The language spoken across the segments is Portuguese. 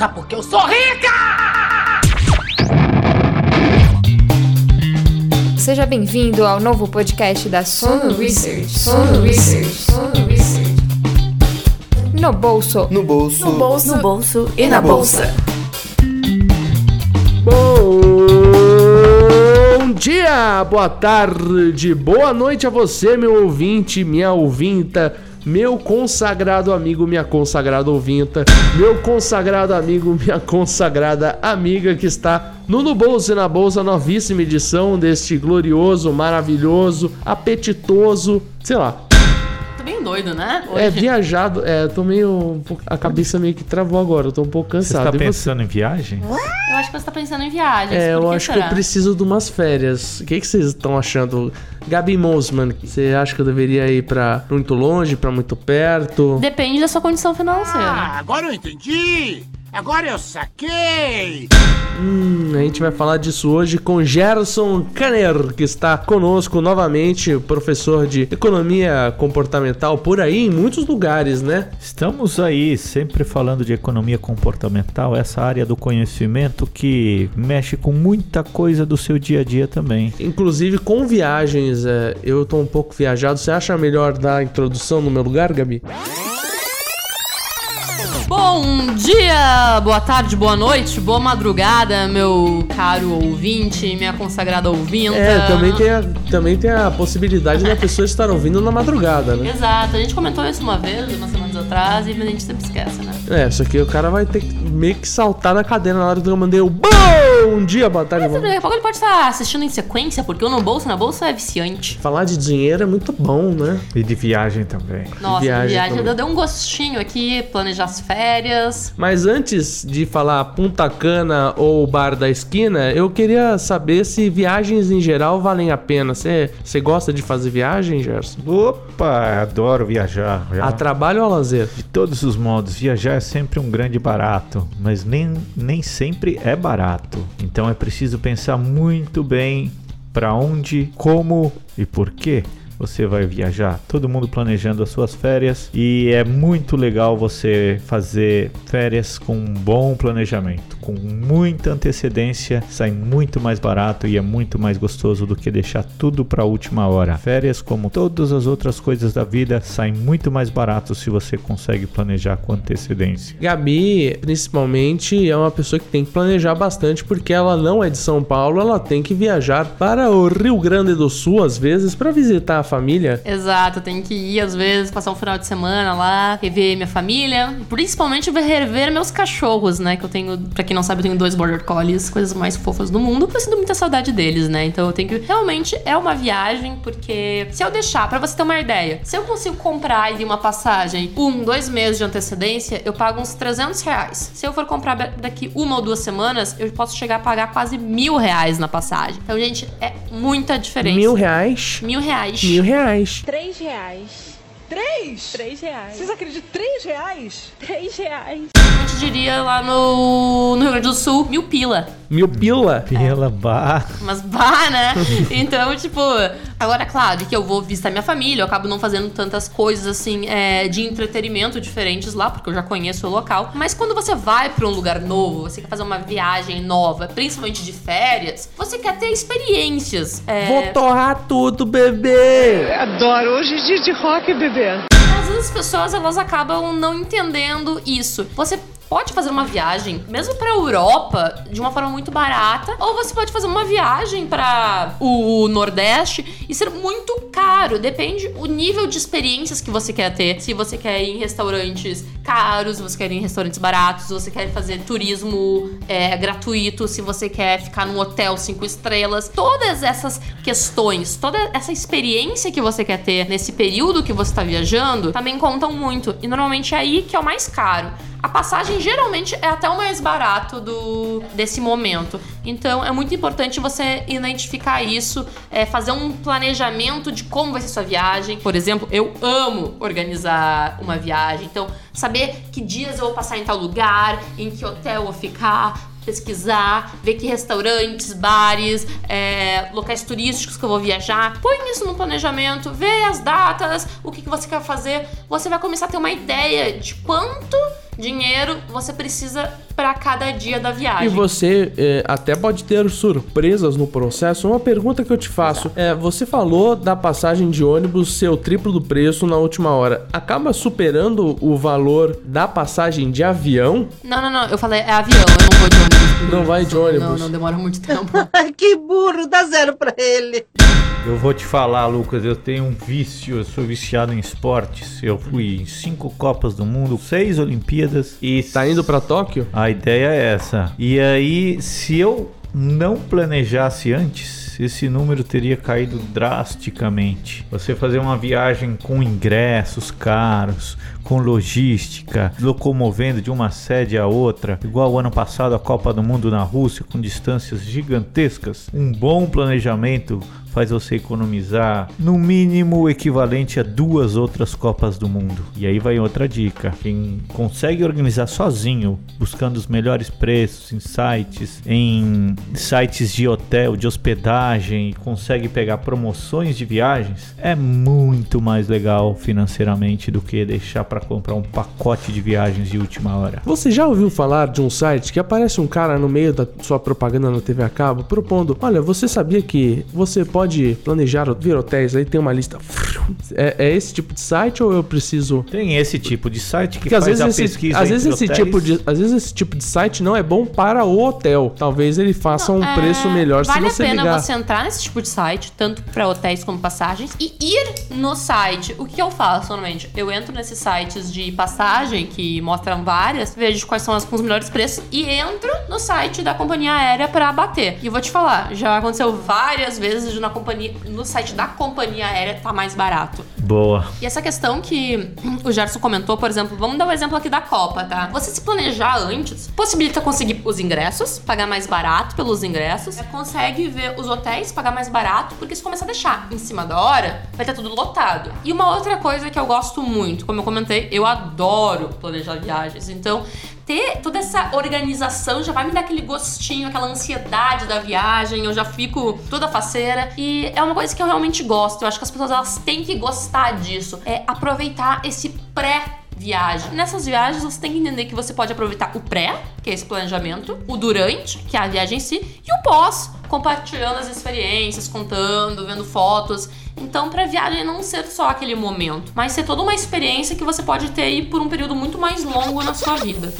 Sabe por que eu sou rica? Seja bem-vindo ao novo podcast da Sono Research. Sono Research. Sono Research. No bolso. No bolso. No bolso, no bolso e na bolsa. Bom dia, boa tarde, boa noite a você, meu ouvinte, minha ouvinta, meu consagrado amigo, minha consagrada ouvinta, meu consagrado amigo, minha consagrada amiga que está no No Bolso e na Bolsa, novíssima edição deste glorioso, maravilhoso, apetitoso, sei lá, bem doido, né? é viajado, é, tô meio, a cabeça meio que travou agora, eu tô um pouco Você cansado. você? pensando em viagem? Eu acho que você tá pensando em viagens. É, eu que acho que será? eu preciso de umas férias. O que, que vocês estão achando? Gabi Mosman, você acha que eu deveria ir pra muito longe, pra muito perto? Depende da sua condição financeira. Ah, agora eu entendi! Agora eu saquei! Hum, a gente vai falar disso hoje com Gerson Kanner, que está conosco novamente, professor de economia comportamental por aí em muitos lugares, né? Estamos aí sempre falando de economia comportamental, essa área do conhecimento que mexe com muita coisa do seu dia a dia também. Inclusive com viagens, é, eu tô um pouco viajado. Você acha melhor dar a introdução no meu lugar, Gabi? Bom dia, boa tarde, boa noite, boa madrugada, meu caro ouvinte, minha consagrada ouvinta. É, também tem a, também tem a possibilidade da pessoa estar ouvindo na madrugada, né? Exato, a gente comentou isso uma vez, umas semanas atrás, e a gente sempre esquece, né? É, só que o cara vai ter que meio que saltar na cadeira na hora que eu mandei o bom dia, boa tarde, Mas daqui a pouco ele pode estar assistindo em sequência, porque o No Bolsa na Bolsa é viciante. Falar de dinheiro é muito bom, né? E de viagem também. Nossa, Viagem viagem, também. deu um gostinho aqui, planejar as férias. Mas antes de falar Punta Cana ou Bar da Esquina, eu queria saber se viagens em geral valem a pena. Você você gosta de fazer viagem, Gerson? Opa, adoro viajar. Já. A trabalho ou a lazer? De todos os modos, viajar é sempre um grande barato, mas nem, nem sempre é barato. Então é preciso pensar muito bem para onde, como e por quê você vai viajar. Todo mundo planejando as suas férias e é muito legal você fazer férias com um bom planejamento, com muita antecedência, sai muito mais barato e é muito mais gostoso do que deixar tudo para a última hora. Férias, como todas as outras coisas da vida, saem muito mais barato se você consegue planejar com antecedência. Gabi, principalmente, é uma pessoa que tem que planejar bastante porque ela não é de São Paulo, ela tem que viajar para o Rio Grande do Sul às vezes para visitar família. Exato, eu tenho que ir às vezes, passar um final de semana lá, rever minha família, principalmente ver- rever meus cachorros, né? Que eu tenho, pra quem não sabe, eu tenho dois border collies, coisas mais fofas do mundo. Eu sinto muita saudade deles, né? Então eu tenho que. Realmente é uma viagem, porque se eu deixar, pra você ter uma ideia, se eu consigo comprar e vir uma passagem um, dois meses de antecedência, eu pago uns 300 reais. Se eu for comprar daqui uma ou duas semanas, eu posso chegar a pagar quase mil reais na passagem. Então, gente, é muita diferença. Mil reais. Mil reais. Mil reais. Três reais. Três? Três reais. Vocês acreditam? Três reais? Três reais. Diria lá no, no Rio Grande do Sul, mil pila. Mil pila. Pela bar. Mas bah, né? Então, tipo, agora, claro que eu vou visitar minha família, eu acabo não fazendo tantas coisas assim é, de entretenimento diferentes lá, porque eu já conheço o local. Mas quando você vai pra um lugar novo, você quer fazer uma viagem nova, principalmente de férias, você quer ter experiências. É, Vou torrar tudo, bebê. Adoro. Hoje é dia de rock, bebê. Às vezes as pessoas elas acabam não entendendo isso. Você pode fazer uma viagem, mesmo pra Europa, de uma forma muito barata, ou você pode fazer uma viagem para o Nordeste e ser muito caro. Depende o nível de experiências que você quer ter. Se você quer ir em restaurantes caros, se você quer ir em restaurantes baratos, se você quer fazer turismo é, gratuito, se você quer ficar num hotel cinco estrelas. Todas essas questões, toda essa experiência que você quer ter nesse período que você está viajando, também contam muito. E normalmente é aí que é o mais caro. A passagem geralmente é até o mais barato do desse momento. Então é muito importante você identificar isso, é, fazer um planejamento de como vai ser sua viagem. Por exemplo, eu amo organizar uma viagem, então saber que dias eu vou passar em tal lugar, em que hotel eu vou ficar, pesquisar, ver que restaurantes, bares, é, locais turísticos que eu vou viajar. Põe isso no planejamento, vê as datas, o que, que você quer fazer. Você vai começar a ter uma ideia de quanto dinheiro você precisa pra cada dia da viagem. E você é, até pode ter surpresas no processo. Uma pergunta que eu te faço é: você falou da passagem de ônibus ser o triplo do preço na última hora. Acaba superando o valor da passagem de avião? Não, não, não. Eu falei, é avião, eu não vou de ônibus. Não vai de ônibus. Não, não demora muito tempo. que burro, dá zero pra ele. Eu vou te falar, Lucas, eu tenho um vício, eu sou viciado em esportes. Eu fui em cinco Copas do Mundo, seis Olimpíadas e Tá indo pra Tóquio? A ideia é essa. E aí, se eu não planejasse antes, esse número teria caído drasticamente. Você fazer uma viagem com ingressos caros, com logística, locomovendo de uma sede a outra, igual o ano passado a Copa do Mundo na Rússia, com distâncias gigantescas, um bom planejamento faz você economizar no mínimo o equivalente a duas outras Copas do Mundo. E aí vai outra dica: quem consegue organizar sozinho, buscando os melhores preços em sites, em sites de hotel, de hospedagem, consegue pegar promoções de viagens, é muito mais legal financeiramente do que deixar para comprar um pacote de viagens de última hora. Você já ouviu falar de um site que aparece um cara no meio da sua propaganda na TV a cabo propondo: Olha, você sabia que você pode planejar ver hotéis? Aí tem uma lista. É, é esse tipo de site ou eu preciso. Tem esse tipo de site que Porque às faz vezes, a esse, pesquisa às, vezes entre esse hotéis. tipo de, às vezes esse tipo de site não é bom para o hotel. Talvez ele faça um É, preço melhor vale se você a pena ligar. você entrar nesse tipo de site, tanto para hotéis como passagens, e ir no site. O que eu faço normalmente? Eu entro nesses sites de passagem que mostram várias, vejo quais são as com os melhores preços e entro no site da companhia aérea para bater. E eu vou te falar, já aconteceu várias vezes na companhia, no site da companhia aérea tá mais barato. Boa. E essa questão que o Gerson comentou, por exemplo, vamos dar o exemplo aqui da Copa, tá? Você se planejar antes possibilita conseguir os ingressos, pagar mais barato pelos ingressos, consegue ver os hotéis, pagar mais barato, porque se começar a deixar em cima da hora, vai ter tudo lotado. E uma outra coisa que eu gosto muito, como eu comentei, eu adoro planejar viagens, então ter toda essa organização já vai me dar aquele gostinho, aquela ansiedade da viagem, eu já fico toda faceira. E é uma coisa que eu realmente gosto. Eu acho que as pessoas elas têm que gostar disso. É aproveitar esse pré viagem. Nessas viagens você tem que entender que você pode aproveitar o pré, que é esse planejamento, o durante, que é a viagem em si, e o pós, compartilhando as experiências, contando, vendo fotos. Então, pra viagem não ser só aquele momento, mas ser toda uma experiência que você pode ter aí por um período muito mais longo na sua vida.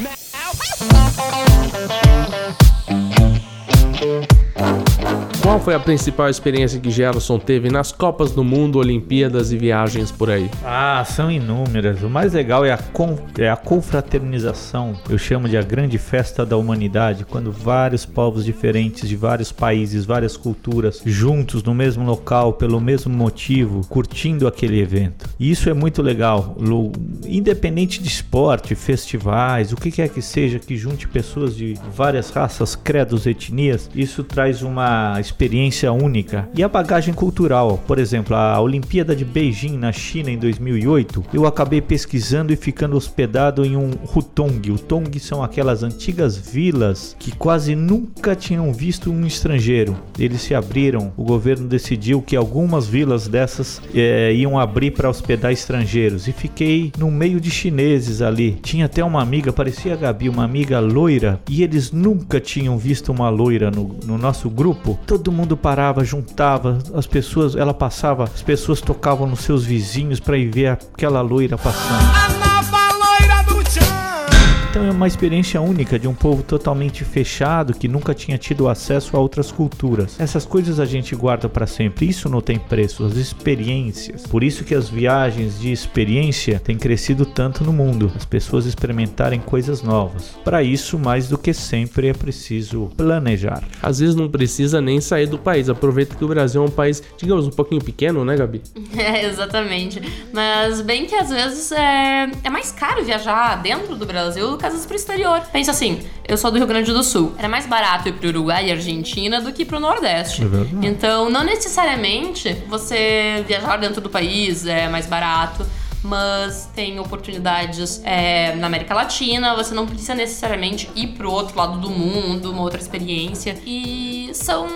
Qual foi a principal experiência que Gerson teve nas Copas do Mundo, Olimpíadas e viagens por aí? Ah, são inúmeras. O mais legal é a, con é a confraternização. Eu chamo de a grande festa da humanidade, quando vários povos diferentes de vários países, várias culturas, juntos no mesmo local, pelo mesmo motivo, curtindo aquele evento. E isso é muito legal. Independente de esporte, festivais, o que quer que seja que junte pessoas de várias raças, credos, etnias, isso traz uma experiência única. E a bagagem cultural, por exemplo, a Olimpíada de Beijing na China em 2008, eu acabei pesquisando e ficando hospedado em um hutong. Hutong são aquelas antigas vilas que quase nunca tinham visto um estrangeiro. Eles se abriram, o governo decidiu que algumas vilas dessas eh, iam abrir para hospedar estrangeiros e fiquei no meio de chineses ali. Tinha até uma amiga, parecia a Gabi, uma amiga loira, e eles nunca tinham visto uma loira no, no nosso grupo. Todo mundo parava, juntava, as pessoas, ela passava, as pessoas tocavam nos seus vizinhos para ir ver aquela loira passando. Então é uma experiência única de um povo totalmente fechado que nunca tinha tido acesso a outras culturas. Essas coisas a gente guarda para sempre. Isso não tem preço, as experiências. Por isso que as viagens de experiência têm crescido tanto no mundo. As pessoas experimentarem coisas novas. Para isso, mais do que sempre é preciso planejar. Às vezes não precisa nem sair do país. Aproveita que o Brasil é um país, digamos, um pouquinho pequeno, né, Gabi? É, exatamente. Mas bem que às vezes é, é mais caro viajar dentro do Brasil do que às vezes pro exterior. Pensa assim, eu sou do Rio Grande do Sul. Era mais barato ir pro Uruguai e Argentina do que pro Nordeste. É verdade. Então, não necessariamente você viajar dentro do país é mais barato. Mas tem oportunidades é, na América Latina, você não precisa necessariamente ir pro outro lado do mundo, uma outra experiência. E são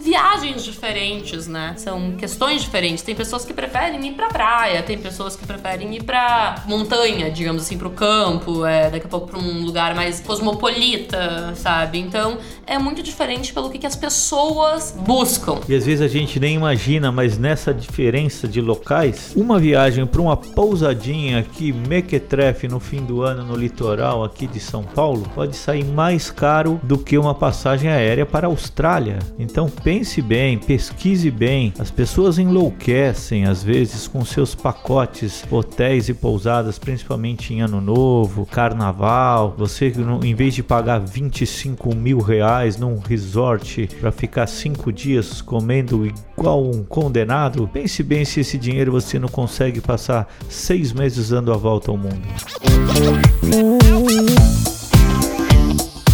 viagens diferentes, né? São questões diferentes. Tem pessoas que preferem ir pra praia, tem pessoas que preferem ir pra montanha, digamos assim, pro campo, é, daqui a pouco pra um lugar mais cosmopolita, sabe? Então é muito diferente pelo que, que as pessoas buscam. E às vezes a gente nem imagina, mas nessa diferença de locais, uma viagem para uma pousadinha aqui, mequetrefe, no fim do ano no litoral aqui de São Paulo, pode sair mais caro do que uma passagem aérea para a Austrália. Então pense bem, pesquise bem. As pessoas enlouquecem às vezes com seus pacotes, hotéis e pousadas, principalmente em ano novo, carnaval. Você, em vez de pagar 25 mil reais num resort para ficar cinco dias comendo igual um condenado, pense bem se esse dinheiro você não consegue passar seis meses dando a volta ao mundo.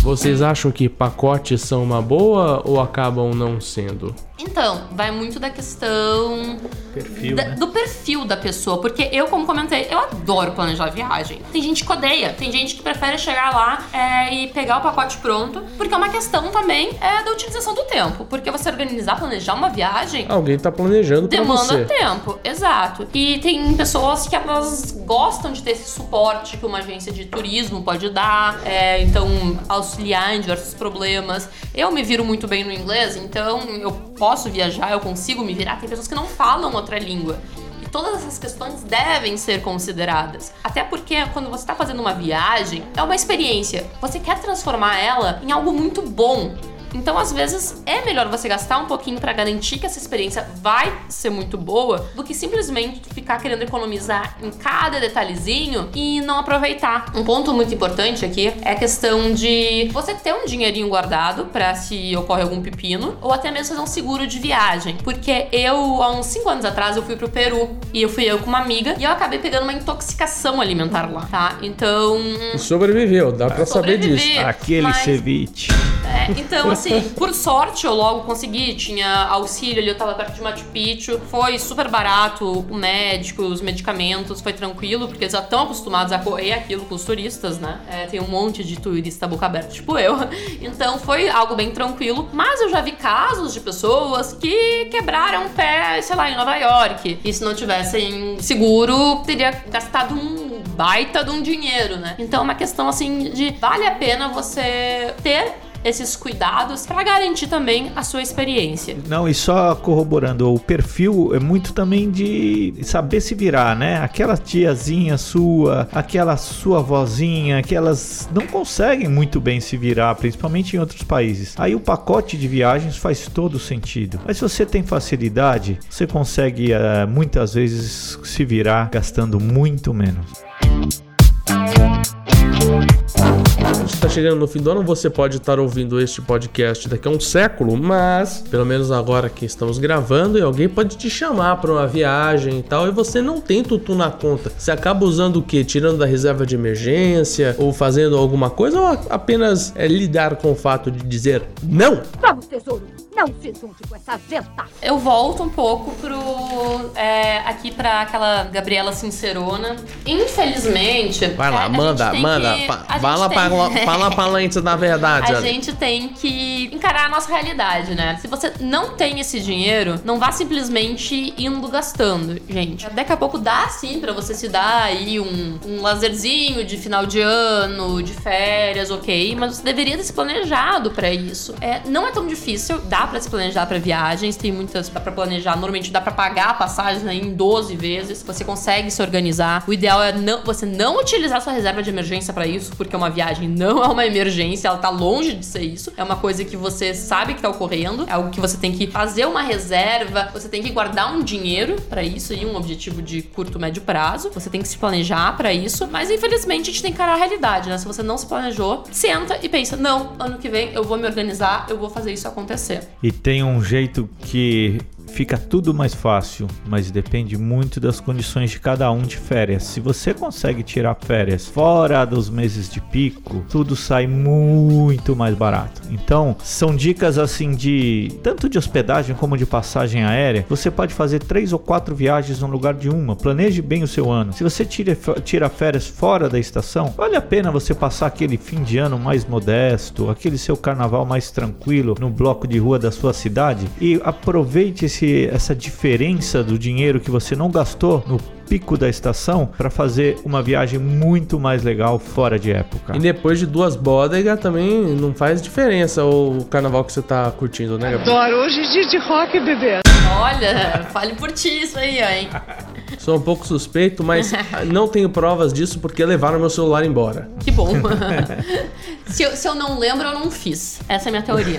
Vocês acham que pacotes são uma boa ou acabam não sendo? Então, vai muito da questão Perfil, da- né? do perfil da pessoa, porque eu, como comentei, eu adoro planejar viagem. Tem gente que odeia, tem gente que prefere chegar lá é, e pegar o pacote pronto, porque é uma questão também é, da utilização do tempo. Porque você organizar, planejar uma viagem Alguém tá planejando pra demanda você. tempo, exato. E tem pessoas que elas gostam de ter esse suporte que uma agência de turismo pode dar, é, então auxiliar em diversos problemas. Eu me viro muito bem no inglês, então eu posso viajar, eu consigo me virar. Tem pessoas que não falam outra língua. E todas essas questões devem ser consideradas. Até porque quando você está fazendo uma viagem, é uma experiência. Você quer transformar ela em algo muito bom. Então, às vezes, é melhor você gastar um pouquinho pra garantir que essa experiência vai ser muito boa do que simplesmente ficar querendo economizar em cada detalhezinho e não aproveitar. Um ponto muito importante aqui é a questão de você ter um dinheirinho guardado pra se ocorre algum pepino ou até mesmo fazer um seguro de viagem. Porque eu, há uns 5 anos atrás, eu fui pro Peru e eu fui eu com uma amiga e eu acabei pegando uma intoxicação alimentar lá, tá? Então, E sobreviveu, dá pra saber disso. Aquele mas- ceviche. é, então, assim, por sorte eu logo consegui. Tinha auxílio ali, eu tava perto de Machu Picchu. Foi super barato o médico, os medicamentos, foi tranquilo, porque eles já estão acostumados a correr aquilo com os turistas, né? É, tem um monte de turista boca aberta, tipo eu. Então foi algo bem tranquilo. Mas eu já vi casos de pessoas que quebraram o pé, sei lá, em Nova York. E se não tivessem seguro, teria gastado um baita de um dinheiro, né? Então é uma questão assim de vale a pena você ter esses cuidados pra garantir também a sua experiência. Não, e só corroborando, o perfil é muito também de saber se virar, né? Aquela tiazinha sua, aquela sua vozinha, que elas não conseguem muito bem se virar, principalmente em outros países. Aí o pacote de viagens faz todo sentido. Mas se você tem facilidade, você consegue eh, muitas vezes se virar gastando muito menos. A gente tá chegando no fim do ano, você pode estar ouvindo este podcast daqui a um século, mas pelo menos agora que estamos gravando, e alguém pode te chamar para uma viagem e tal, e você não tem tutu na conta. Você acaba usando o quê? Tirando da reserva de emergência ou fazendo alguma coisa ou apenas é, lidar com o fato de dizer não? Vamos, tesouro, não se junte com essa jenta. Eu volto um pouco pro. é, aqui pra aquela Gabriela Sincerona. Infelizmente. Vai é, lá, a manda, manda, que- pa- a fala, pra, tem- fala pra lente da verdade. A Ali. gente tem que encarar a nossa realidade, né? Se você não tem esse dinheiro, não vá simplesmente indo gastando, gente. Daqui a pouco dá sim pra você se dar aí um, um lazerzinho de final de ano, de férias, ok? Mas você deveria ter se planejado pra isso. É, não é tão difícil, dá pra se planejar pra viagens, tem muitas dá pra planejar. Normalmente dá pra pagar a passagem né, em 12 vezes. Você consegue se organizar. O ideal é não, você não utilizar sua reserva de emergência pra isso, porque uma viagem não é uma emergência, ela tá longe de ser isso. É uma coisa que você sabe que tá ocorrendo, é algo que você tem que fazer uma reserva, você tem que guardar um dinheiro pra isso e um objetivo de curto, médio prazo. Você tem que se planejar pra isso, mas infelizmente a gente tem que encarar a realidade, né? Se você não se planejou, senta e pensa: "Não, ano que vem eu vou me organizar, eu vou fazer isso acontecer". E tem um jeito que fica tudo mais fácil, mas depende muito das condições de cada um de férias. Se você consegue tirar férias fora dos meses de pico, tudo sai muito mais barato. Então, são dicas assim de tanto de hospedagem como de passagem aérea. Você pode fazer três ou quatro viagens no lugar de uma. Planeje bem o seu ano. Se você tira, tira férias fora da estação, vale a pena você passar aquele fim de ano mais modesto, aquele seu carnaval mais tranquilo no bloco de rua da sua cidade e aproveite esse, essa diferença do dinheiro que você não gastou no pico da estação para fazer uma viagem muito mais legal fora de época. E depois de duas bodegas também não faz diferença o carnaval que você tá curtindo, né, Gabriel? Adoro hoje é dia de rock, bebê. Olha, fale por ti isso aí, ó, hein? Sou um pouco suspeito, mas não tenho provas disso porque levaram meu celular embora. Que bom. se, eu, se eu não lembro, eu não fiz. Essa é a minha teoria.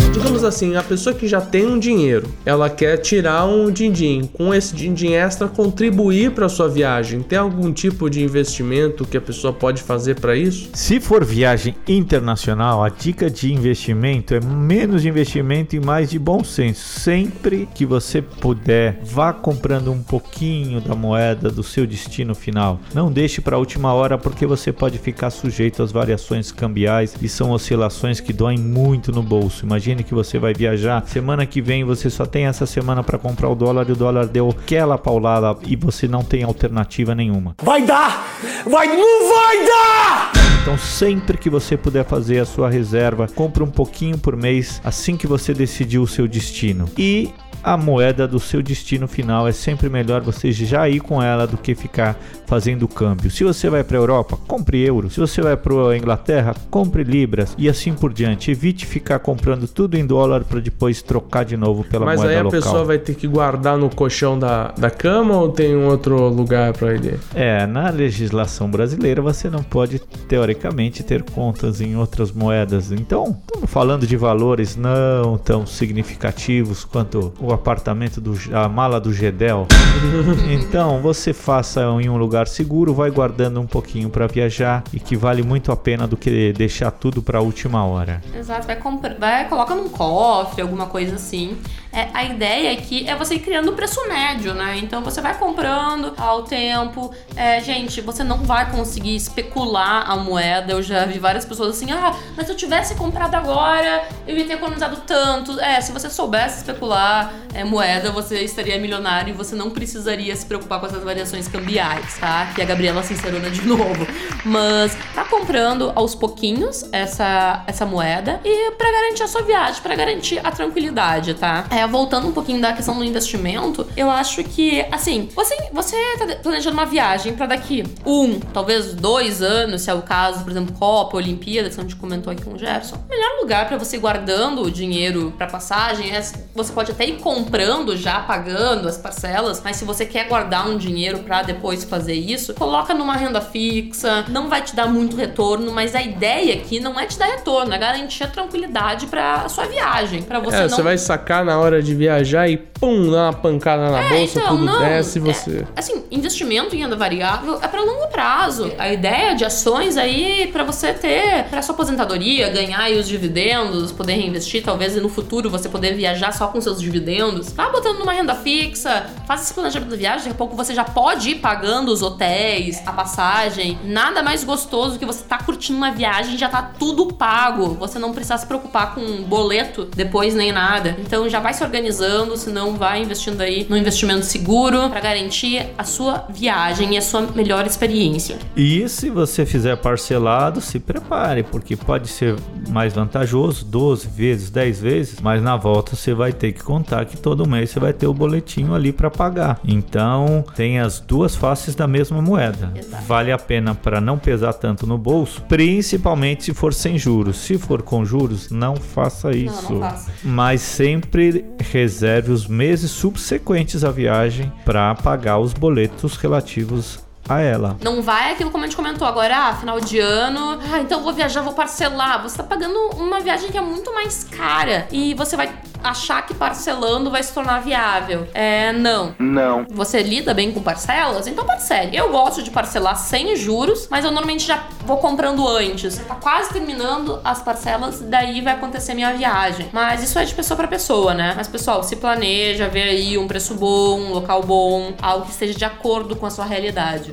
Digamos assim, a pessoa que já tem um dinheiro, ela quer tirar um din-din, com esse din-din extra contribuir para sua viagem. Tem algum tipo de investimento que a pessoa pode fazer para isso? Se for viagem internacional, a dica de investimento é menos de investimento e mais de bom senso. Sempre que você puder, vá comprando um pouquinho da moeda do seu destino final. Não deixe para a última hora porque você pode ficar sujeito às variações cambiais e são oscilações que doem muito no bolso. Imagine que você vai viajar, semana que vem você só tem essa semana para comprar o dólar e o dólar deu aquela paulada e você não tem alternativa nenhuma. Vai dar! Vai, não vai dar! Então, sempre que você puder fazer a sua reserva, compre um pouquinho por mês assim que você decidiu o seu destino. E a moeda do seu destino final é sempre melhor você já ir com ela do que ficar fazendo câmbio. Se você vai para a Europa, compre euros. Se você vai para a Inglaterra, compre libras e assim por diante. Evite ficar comprando tudo em dólar para depois trocar de novo pela Mas moeda aí a local. pessoa vai ter que guardar no colchão da, da cama ou tem um outro lugar para ele? É, na legislação brasileira você não pode, teoricamente, ter contas em outras moedas. Então, estamos falando de valores não tão significativos quanto o apartamento do a mala do Gedel. Então, você faça em um lugar seguro, vai guardando um pouquinho para viajar e que vale muito a pena do que deixar tudo para a última hora. Exato, vai, comprar, vai coloca num cofre, alguma coisa assim. É, a ideia aqui é você ir criando um preço médio, né? Então você vai comprando ao tempo. É, gente, você não vai conseguir especular a moeda. Eu já vi várias pessoas assim, ah, mas se eu tivesse comprado agora, eu ia ter economizado tanto. É, se você soubesse especular é, moeda, você estaria milionário e você não precisaria se preocupar com essas variações cambiais, tá? Que a Gabriela sincerona de novo. Mas tá comprando aos pouquinhos essa, essa moeda e para garantir a sua viagem, para garantir a tranquilidade, tá? É, voltando um pouquinho da questão do investimento, eu acho que, assim, você, você tá planejando uma viagem para daqui um, talvez dois anos, se é o caso, por exemplo, Copa, Olimpíada, que a gente comentou aqui com o Gerson. O melhor lugar para você ir guardando o dinheiro para passagem é você pode até ir comprando já, pagando as parcelas, mas se você quer guardar um dinheiro para depois fazer isso, coloca numa renda fixa, não vai te dar muito retorno, mas a ideia aqui não é te dar retorno, é garantir a tranquilidade para sua viagem, para você é, não você vai sacar na hora de viajar e pum, dá uma pancada na É, bolsa, então, tudo não, desce e é, você. assim, investimento em renda variável é para longo prazo. A ideia de ações aí para você ter para sua aposentadoria, ganhar aí os dividendos, poder reinvestir, talvez no futuro você poder viajar só com seus dividendos. Tá botando numa renda fixa, faz esse planejamento da viagem, daqui a pouco você já pode ir pagando os hotéis, a passagem. Nada mais gostoso que você tá curtindo uma viagem, já tá tudo pago. Você não precisa se preocupar com um boleto depois nem nada. Então já vai se organizando, senão vai investindo aí no investimento seguro para garantir a sua viagem e a sua melhor experiência. E se você fizer parcelado, se prepare, porque pode ser mais vantajoso, 12 vezes, 10 vezes, mas na volta você vai ter que contar que todo mês você vai ter o boletinho ali para pagar. Então, tem as duas faces da mesma moeda. Exato. Vale a pena para não pesar tanto no bolso, principalmente se for sem juros. Se for com juros, não faça isso. não faça. Mas sempre reserve os meses subsequentes à viagem para pagar os boletos relativos a ela. Não vai aquilo como a gente comentou agora, ah, final de ano, ah, então eu vou viajar, vou parcelar. Você tá pagando uma viagem que é muito mais cara e você vai achar que parcelando vai se tornar viável. É, não. Não. Você lida bem com parcelas? Então parcele. Eu gosto de parcelar sem juros, mas eu normalmente já vou comprando antes. Tá quase terminando as parcelas, daí vai acontecer minha viagem. Mas isso é de pessoa para pessoa, né? Mas pessoal, se planeja, vê aí um preço bom, um local bom, algo que esteja de acordo com a sua realidade.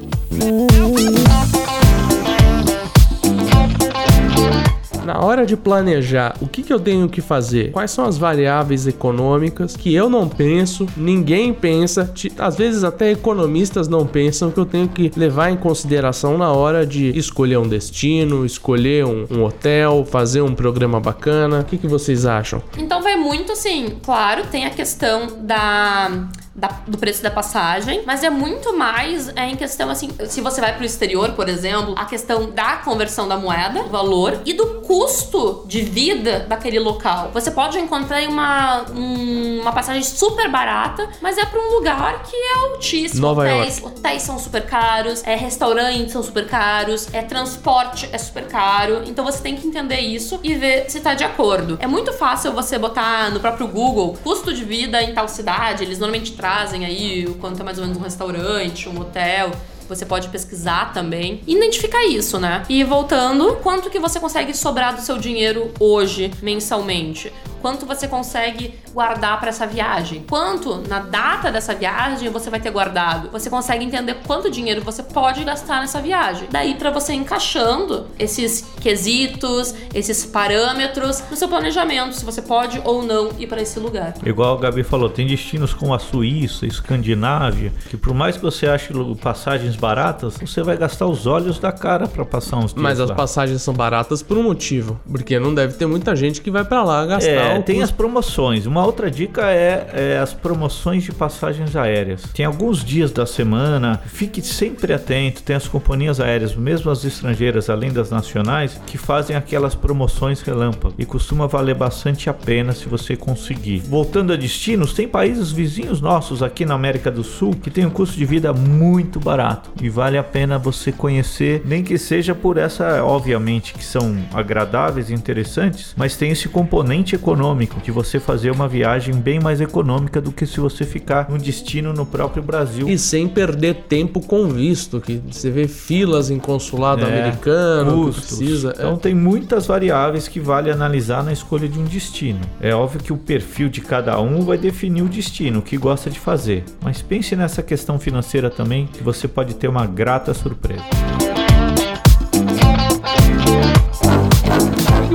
Na hora de planejar o que, que eu tenho que fazer, quais são as variáveis econômicas que eu não penso, ninguém pensa, às vezes até economistas não pensam que eu tenho que levar em consideração na hora de escolher um destino, escolher um, um hotel, fazer um programa bacana. O que, que vocês acham? Então vai muito assim, claro, tem a questão da. Da- do preço da passagem, mas é muito mais é, em questão assim, se você vai pro exterior, por exemplo, a questão da conversão da moeda, do valor e do custo de vida daquele local. Você pode encontrar uma, um- uma passagem super barata, mas é pra um lugar que é altíssimo. Nova hotéis, hotéis são super caros, é, restaurantes são super caros, é, transporte é super caro. Então você tem que entender isso e ver se tá de acordo. É muito fácil você botar no próprio Google custo de vida em tal cidade. Eles normalmente trazem aí o quanto é mais ou menos um restaurante, um hotel. Você pode pesquisar também. Identificar isso, né? E voltando, quanto que você consegue sobrar do seu dinheiro hoje, mensalmente? Quanto você consegue guardar para essa viagem? Quanto na data dessa viagem você vai ter guardado? Você consegue entender quanto dinheiro você pode gastar nessa viagem. Daí para você encaixando esses quesitos, esses parâmetros no seu planejamento, se você pode ou não ir para esse lugar. Igual a Gabi falou, tem destinos como a Suíça, Escandinávia, que por mais que você ache passagens baratas, você vai gastar os olhos da cara para passar uns dias Mas as lá. passagens são baratas por um motivo, porque não deve ter muita gente que vai pra lá gastar É, o tem as promoções. Uma outra dica é, é as promoções de passagens aéreas. Tem alguns dias da semana, fique sempre atento. Tem as companhias aéreas, mesmo as estrangeiras, além das nacionais, que fazem aquelas promoções relâmpago e costuma valer bastante a pena se você conseguir. Voltando a destinos, tem países vizinhos nossos aqui na América do Sul que tem um custo de vida muito barato e vale a pena você conhecer, nem que seja por essa, obviamente, que são agradáveis e interessantes, mas tem esse componente econômico de você fazer uma viagem bem mais econômica do que se você ficar num destino no próprio Brasil. E sem perder tempo com visto, que você vê filas em consulado É, americano, custos. precisa. é. Então tem muitas variáveis que vale analisar na escolha de um destino. É óbvio que o perfil de cada um vai definir o destino, o que gosta de fazer. Mas pense nessa questão financeira também, que você pode ter uma grata surpresa.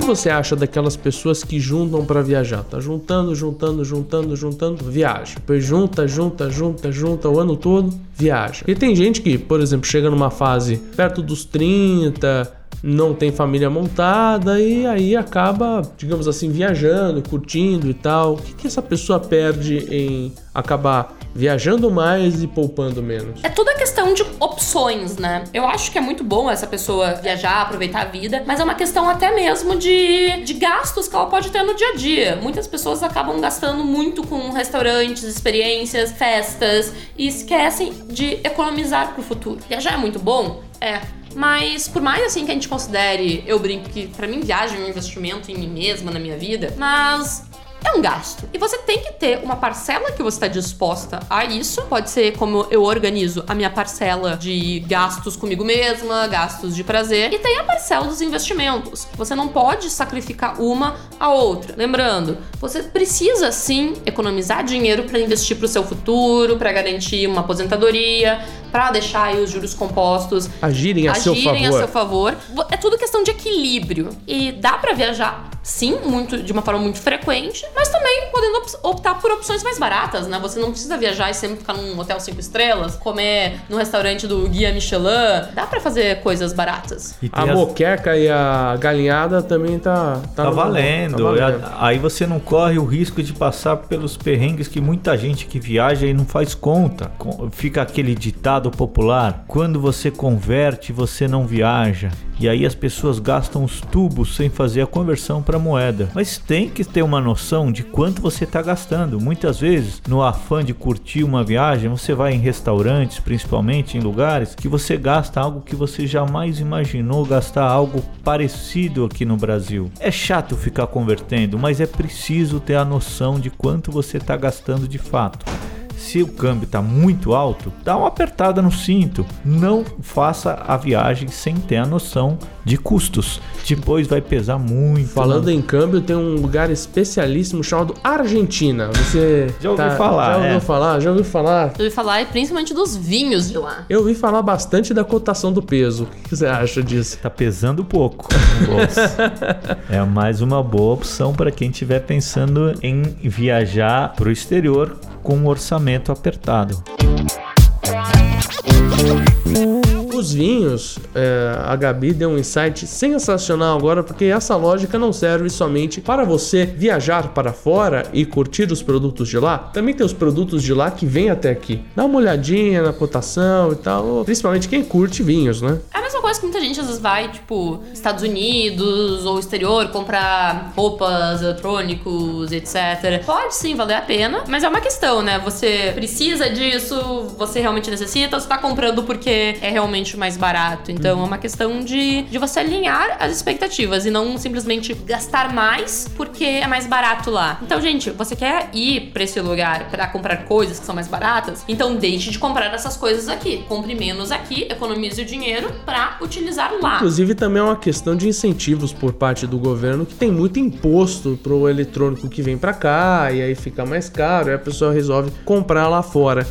Você acha daquelas pessoas que juntam pra viajar? Tá juntando, juntando, juntando, juntando, viaja. Depois junta, junta, junta, junta o ano todo, viaja. E tem gente que, por exemplo, chega numa fase perto dos 30, não tem família montada e aí acaba, digamos assim, viajando, curtindo e tal. O que, que essa pessoa perde em acabar viajando mais e poupando menos? É toda questão de opções, né? Eu acho que é muito bom essa pessoa viajar, aproveitar a vida, mas é uma questão até mesmo de, de gastos que ela pode ter no dia a dia. Muitas pessoas acabam gastando muito com restaurantes, experiências, festas e esquecem de economizar pro futuro. Viajar é muito bom? É. Mas por mais assim que a gente considere, eu brinco que pra mim viagem é um investimento em mim mesma, na minha vida, mas é um gasto. E você tem que ter uma parcela que você está disposta a isso. Pode ser como eu organizo a minha parcela de gastos comigo mesma, gastos de prazer. E tem a parcela dos investimentos. Você não pode sacrificar uma a outra. Lembrando, você precisa sim economizar dinheiro para investir para o seu futuro, para garantir uma aposentadoria, para deixar aí os juros compostos Agirem a seu agirem favor. a seu favor. É tudo questão de equilíbrio. E dá pra viajar, sim, muito de uma forma muito frequente, mas também podendo op- optar por opções mais baratas, né? Você não precisa viajar e sempre ficar num hotel cinco estrelas, comer no restaurante do Guia Michelin. Dá pra fazer coisas baratas. E A as- moqueca e a galinhada também tá Tá, no- valendo. tá valendo. Aí você não corre o risco de passar pelos perrengues que muita gente que viaja e não faz conta. Fica aquele ditado popular: quando você converte, você não viaja. E aí as pessoas gastam os tubos sem fazer a conversão para moeda. Mas tem que ter uma noção de quanto você está gastando. Muitas vezes, no afã de curtir uma viagem, você vai em restaurantes, principalmente em lugares que você gasta algo que você jamais imaginou gastar algo parecido aqui no Brasil. É chato ficar convertendo, mas é preciso ter a noção de quanto você está gastando de fato se o câmbio está muito alto, dá uma apertada no cinto. Não faça a viagem sem ter a noção de custos. Depois vai pesar muito. Falando em câmbio, tem um lugar especialíssimo chamado Argentina. Você Já ouviu falar, Já ouviu é. falar? Já ouviu falar? Eu ouvi falar e principalmente dos vinhos de lá. Eu ouvi falar bastante da cotação do peso. O que você acha disso? Tá pesando pouco é mais uma boa opção para quem estiver pensando em viajar para o exterior com um orçamento apertado. Os vinhos, é, a Gabi deu um insight sensacional agora, porque essa lógica não serve somente para você viajar para fora e curtir os produtos de lá. Também tem os produtos de lá que vêm até aqui. Dá uma olhadinha na cotação e tal, principalmente quem curte vinhos, né? É a mesma coisa que muita gente às vezes vai, tipo, Estados Unidos ou exterior, comprar roupas, eletrônicos, etc. Pode sim valer a pena, mas é uma questão, né? Você precisa disso, você realmente necessita, você tá comprando porque é realmente mais barato. Então é uma questão de, de você alinhar as expectativas e não simplesmente gastar mais porque é mais barato lá. Então, gente, você quer ir pra esse lugar pra comprar coisas que são mais baratas? Então deixe de comprar essas coisas aqui. Compre menos aqui, economize o dinheiro pra utilizar lá. Inclusive também é uma questão de incentivos por parte do governo que tem muito imposto pro eletrônico que vem pra cá e aí fica mais caro e a pessoa resolve comprar lá fora.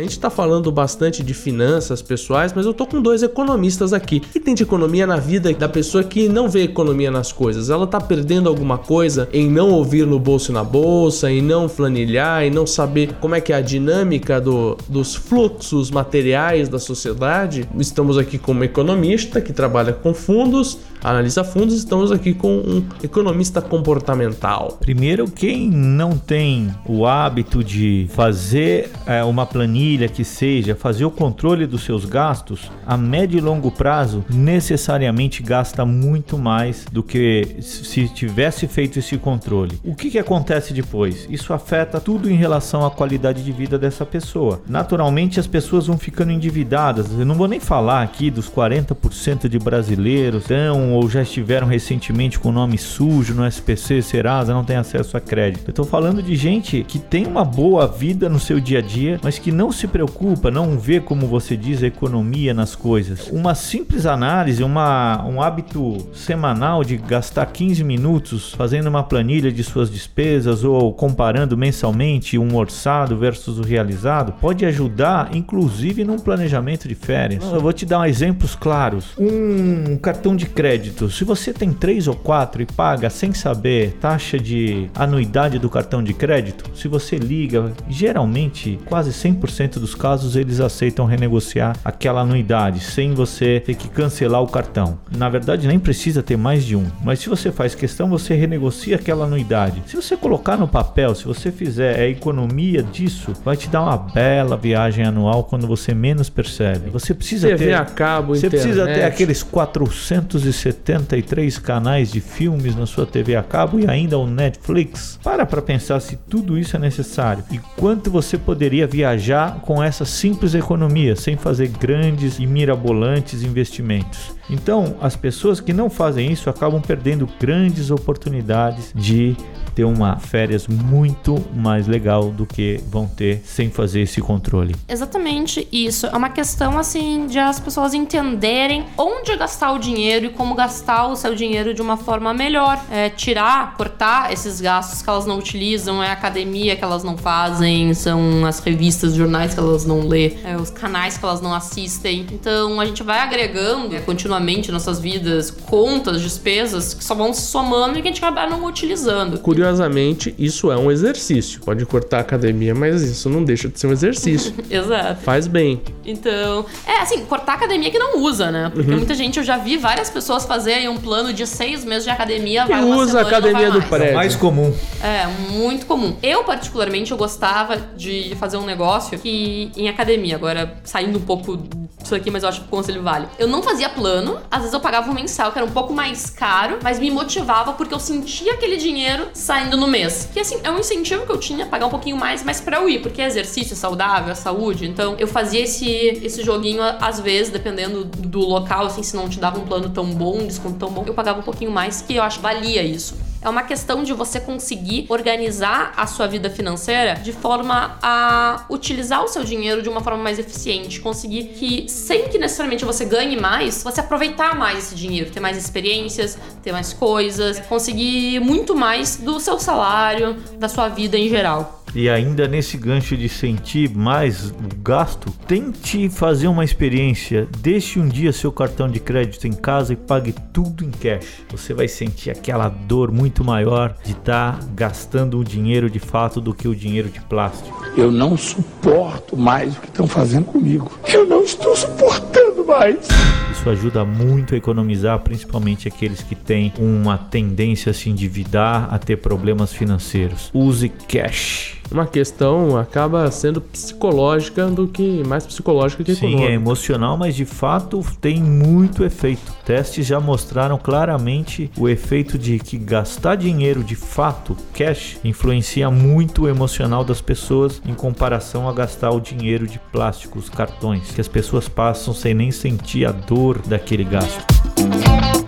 A gente tá falando bastante de finanças pessoais, mas eu tô com dois economistas aqui. O que tem de economia na vida da pessoa que não vê economia nas coisas? Ela tá perdendo alguma coisa em não ouvir no bolso e na bolsa, em não flanilhar, em não saber como é que é a dinâmica do, dos fluxos materiais da sociedade? Estamos aqui com uma economista que trabalha com fundos, analisa fundos, estamos aqui com um economista comportamental. Primeiro, quem não tem o hábito de fazer é, uma planilha que seja, fazer o controle dos seus gastos, a médio e longo prazo necessariamente gasta muito mais do que se tivesse feito esse controle. O que, que acontece depois? Isso afeta tudo em relação à qualidade de vida dessa pessoa. Naturalmente, as pessoas vão ficando endividadas. Eu não vou nem falar aqui dos 40% de brasileiros que estão ou já estiveram recentemente com nome sujo no SPC, Serasa, não tem acesso a crédito. Eu estou falando de gente que tem uma boa vida no seu dia a dia, mas que não se preocupa, não vê, como você diz, a economia nas coisas. Uma simples análise, uma, um hábito semanal de gastar 15 minutos fazendo uma planilha de suas despesas ou comparando mensalmente um orçado versus o realizado, pode ajudar, inclusive, num planejamento de férias. Eu vou te dar exemplos claros. Um cartão de crédito, se você tem três ou quatro e paga sem saber taxa de anuidade do cartão de crédito, se você liga, geralmente quase 100% dos casos eles aceitam renegociar aquela anuidade sem você ter que cancelar o cartão. Na verdade, nem precisa ter mais de um, mas se você faz questão, você renegocia aquela anuidade. Se você colocar no papel, se você fizer a economia disso, vai te dar uma bela viagem anual quando você menos percebe. Você precisa TV ter a cabo, você precisa ter aqueles 473 canais de filmes na sua TV a cabo e ainda o Netflix. Para para pensar se tudo isso é necessário e quanto você poderia viajar com essa simples economia sem fazer grandes e mirabolantes investimentos. Então, as pessoas que não fazem isso acabam perdendo grandes oportunidades de ter uma férias muito mais legal do que vão ter sem fazer esse controle. Exatamente isso. É uma questão assim de as pessoas entenderem onde gastar o dinheiro e como gastar o seu dinheiro de uma forma melhor. É, tirar, cortar esses gastos que elas não utilizam, é academia que elas não fazem, são as revistas, jornais que elas não lê, é, os canais que elas não assistem. Então a gente vai agregando é, continuamente nossas vidas contas, despesas que só vão se somando e que a gente acaba não utilizando. Curiosamente, isso é um exercício. Pode cortar a academia, mas isso não deixa de ser um exercício. Exato. Faz bem. Então, é assim, cortar a academia que não usa, né? Uhum. Porque muita gente, eu já vi várias pessoas fazerem um plano de seis meses de academia. Que vai usa a semana academia vai do mais. prédio. comum. É, muito comum. Eu, particularmente, eu gostava de fazer um negócio que em academia, agora saindo um pouco disso aqui, mas eu acho que o conselho vale. Eu não fazia plano, às vezes eu pagava um mensal, que era um pouco mais caro, mas me motivava porque eu sentia aquele dinheiro saindo no mês. Que assim, é um incentivo que eu tinha, pagar um pouquinho mais, mas pra eu ir, porque é exercício, é saudável, é saúde. Então eu fazia esse, esse joguinho, às vezes, dependendo do local, assim, se não te dava um plano tão bom, um desconto tão bom, eu pagava um pouquinho mais, que eu acho que valia isso. É uma questão de você conseguir organizar a sua vida financeira de forma a utilizar o seu dinheiro de uma forma mais eficiente. Conseguir que, sem que necessariamente você ganhe mais, você aproveitar mais esse dinheiro, ter mais experiências, ter mais coisas, conseguir muito mais do seu salário, da sua vida em geral. E ainda nesse gancho de sentir mais o gasto, tente fazer uma experiência. Deixe um dia seu cartão de crédito em casa e pague tudo em cash. Você vai sentir aquela dor muito maior de estar tá gastando o dinheiro de fato do que o dinheiro de plástico. Eu não suporto mais o que estão fazendo comigo. Eu não estou suportando mais. Isso ajuda muito a economizar, principalmente aqueles que têm uma tendência a se endividar, a ter problemas financeiros. Use cash uma questão acaba sendo psicológica do que mais psicológica que Sim, é emocional, mas de fato tem muito efeito. Testes já mostraram claramente o efeito de que gastar dinheiro de fato, cash, influencia muito o emocional das pessoas em comparação a gastar o dinheiro de plástico, os cartões, que as pessoas passam sem nem sentir a dor daquele gasto.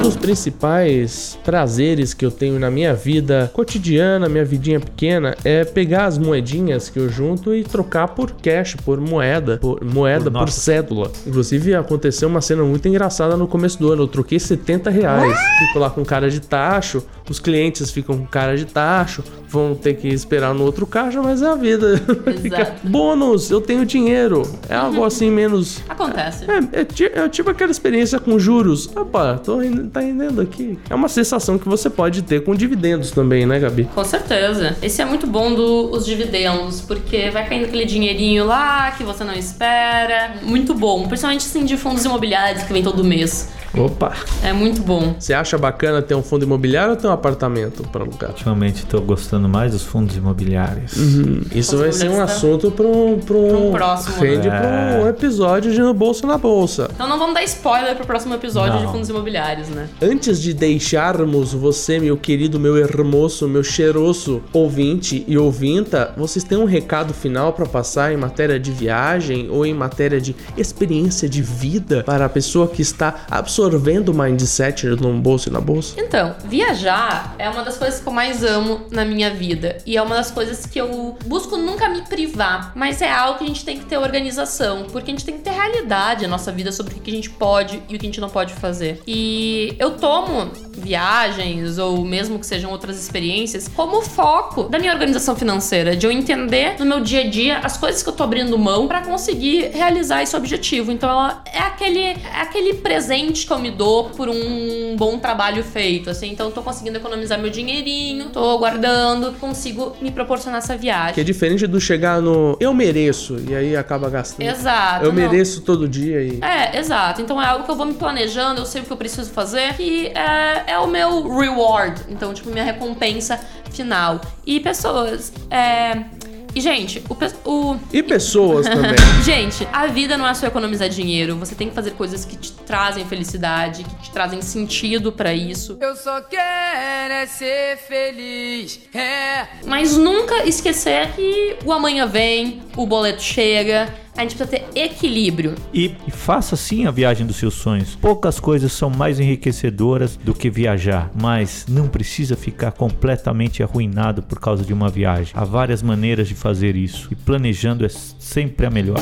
Um dos principais prazeres que eu tenho na minha vida cotidiana, minha vidinha pequena, é pegar as moedinhas que eu junto e trocar por cash, por moeda, por moeda, por, por cédula. Inclusive aconteceu uma cena muito engraçada no começo do ano. Eu troquei 70 reais. Fico lá com cara de tacho, os clientes ficam com cara de tacho, vão ter que esperar no outro caixa, mas é a vida. Fica, Bônus, eu tenho dinheiro. É algo assim menos. Acontece. É, é, é, tipo aquela experiência com juros. Opa, tô indo tá rendendo aqui. É uma sensação que você pode ter com dividendos também, né, Gabi? Com certeza. Esse é muito bom dos dividendos, porque vai caindo aquele dinheirinho lá que você não espera. Muito bom. Principalmente assim de fundos imobiliários que vem todo mês. Opa! É muito bom. Você acha bacana ter um fundo imobiliário ou ter um apartamento para alugar? Ultimamente estou gostando mais dos fundos imobiliários. Uhum. Isso vai ser um assunto para um, pra um, um próximo. Rende é. para um episódio de No Bolsa na Bolsa. Então não vamos dar spoiler para o próximo episódio não. de fundos imobiliários, né? Antes de deixarmos você, meu querido, meu hermoso, meu cheiroso ouvinte e ouvinta, vocês têm um recado final para passar em matéria de viagem ou em matéria de experiência de vida para a pessoa que está absolutamente absorvendo o mindset no bolso e na bolsa? Então, viajar é uma das coisas que eu mais amo na minha vida. E é uma das coisas que eu busco nunca me privar. Mas é algo que a gente tem que ter organização. Porque a gente tem que ter realidade na nossa vida sobre o que a gente pode e o que a gente não pode fazer. E eu tomo viagens ou mesmo que sejam outras experiências como foco da minha organização financeira, de eu entender no meu dia a dia as coisas que eu tô abrindo mão para conseguir realizar esse objetivo. Então ela é aquele é aquele presente que eu me dou por um bom trabalho feito, assim. Então eu tô conseguindo economizar meu dinheirinho, tô guardando, consigo me proporcionar essa viagem. Que é diferente do chegar no eu mereço e aí acaba gastando. Exato. Eu não. mereço todo dia e É, exato. Então é algo que eu vou me planejando, eu sei o que eu preciso fazer e é, é o meu reward. Então, tipo, minha recompensa final. E pessoas, é e, gente, o, o. E pessoas também. gente, a vida não é só economizar dinheiro. Você tem que fazer coisas que te trazem felicidade, que te trazem sentido para isso. Eu só quero é ser feliz. É. Mas nunca esquecer que o amanhã vem, o boleto chega a gente precisa ter equilíbrio. E, e faça sim a viagem dos seus sonhos. Poucas coisas são mais enriquecedoras do que viajar, mas não precisa ficar completamente arruinado por causa de uma viagem. Há várias maneiras de fazer isso e planejando é sempre a melhor.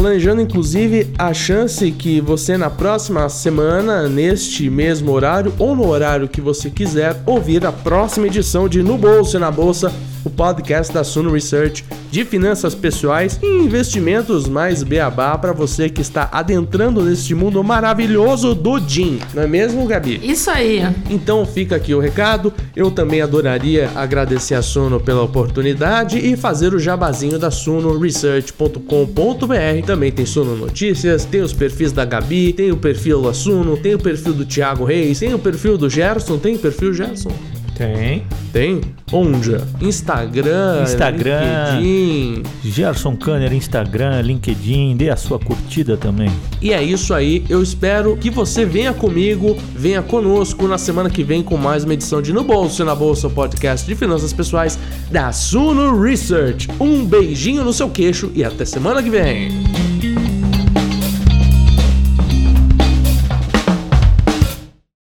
Planejando inclusive a chance que você na próxima semana, neste mesmo horário ou no horário que você quiser, ouvir a próxima edição de No Bolso e na Bolsa o podcast da Suno Research de finanças pessoais e investimentos mais beabá para você que está adentrando neste mundo maravilhoso do DIN. Não é mesmo, Gabi? Isso aí. Então fica aqui o recado. Eu também adoraria agradecer a Suno pela oportunidade e fazer o jabazinho da sunoresearch.com.br. Também tem Suno Notícias, tem os perfis da Gabi, tem o perfil da Suno, tem o perfil do Thiago Reis, tem o perfil do Gerson, tem o perfil Gerson? Tem. Tem? Onde? Instagram, Instagram. LinkedIn. Gerson Kanner, Instagram, LinkedIn, dê a sua curtida também. E é isso aí. Eu espero que você venha comigo, venha conosco na semana que vem com mais uma edição de No Bolso e na Bolsa, o podcast de finanças pessoais da Suno Research. Um beijinho no seu queixo e até semana que vem.